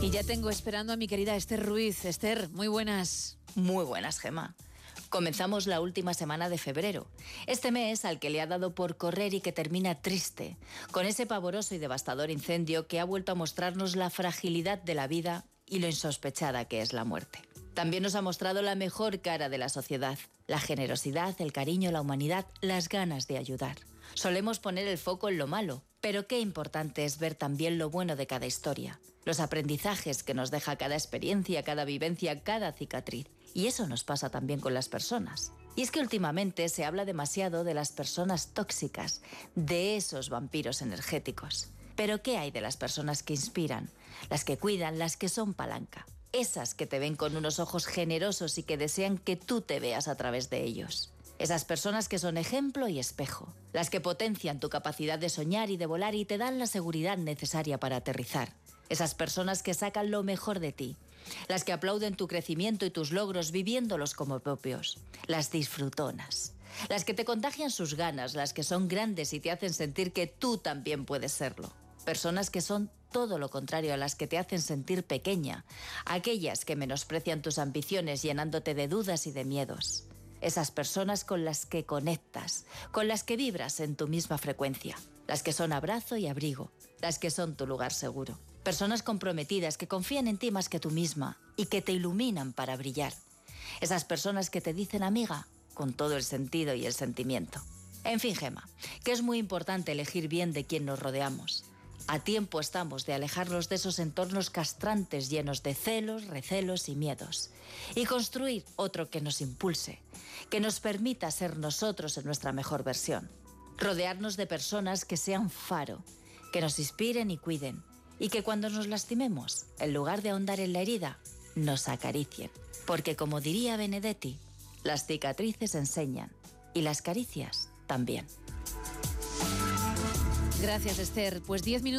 Y ya tengo esperando a mi querida Esther Ruiz. Esther, muy buenas. Muy buenas, Gema. Comenzamos la última semana de febrero, este mes al que le ha dado por correr y que termina triste, con ese pavoroso y devastador incendio que ha vuelto a mostrarnos la fragilidad de la vida y lo insospechada que es la muerte. También nos ha mostrado la mejor cara de la sociedad, la generosidad, el cariño, la humanidad, las ganas de ayudar. Solemos poner el foco en lo malo, pero qué importante es ver también lo bueno de cada historia, los aprendizajes que nos deja cada experiencia, cada vivencia, cada cicatriz. Y eso nos pasa también con las personas. Y es que últimamente se habla demasiado de las personas tóxicas, de esos vampiros energéticos. Pero ¿qué hay de las personas que inspiran? Las que cuidan, las que son palanca. Esas que te ven con unos ojos generosos y que desean que tú te veas a través de ellos. Esas personas que son ejemplo y espejo. Las que potencian tu capacidad de soñar y de volar y te dan la seguridad necesaria para aterrizar. Esas personas que sacan lo mejor de ti. Las que aplauden tu crecimiento y tus logros viviéndolos como propios. Las disfrutonas. Las que te contagian sus ganas, las que son grandes y te hacen sentir que tú también puedes serlo. Personas que son todo lo contrario a las que te hacen sentir pequeña, aquellas que menosprecian tus ambiciones llenándote de dudas y de miedos. Esas personas con las que conectas, con las que vibras en tu misma frecuencia, las que son abrazo y abrigo, las que son tu lugar seguro. Personas comprometidas que confían en ti más que tú misma y que te iluminan para brillar. Esas personas que te dicen amiga con todo el sentido y el sentimiento. En fin, Gema, que es muy importante elegir bien de quién nos rodeamos. A tiempo estamos de alejarnos de esos entornos castrantes llenos de celos, recelos y miedos y construir otro que nos impulse, que nos permita ser nosotros en nuestra mejor versión. Rodearnos de personas que sean faro, que nos inspiren y cuiden y que cuando nos lastimemos, en lugar de ahondar en la herida, nos acaricien. Porque como diría Benedetti, las cicatrices enseñan y las caricias también. Gracias, Esther. Pues 10 minutos.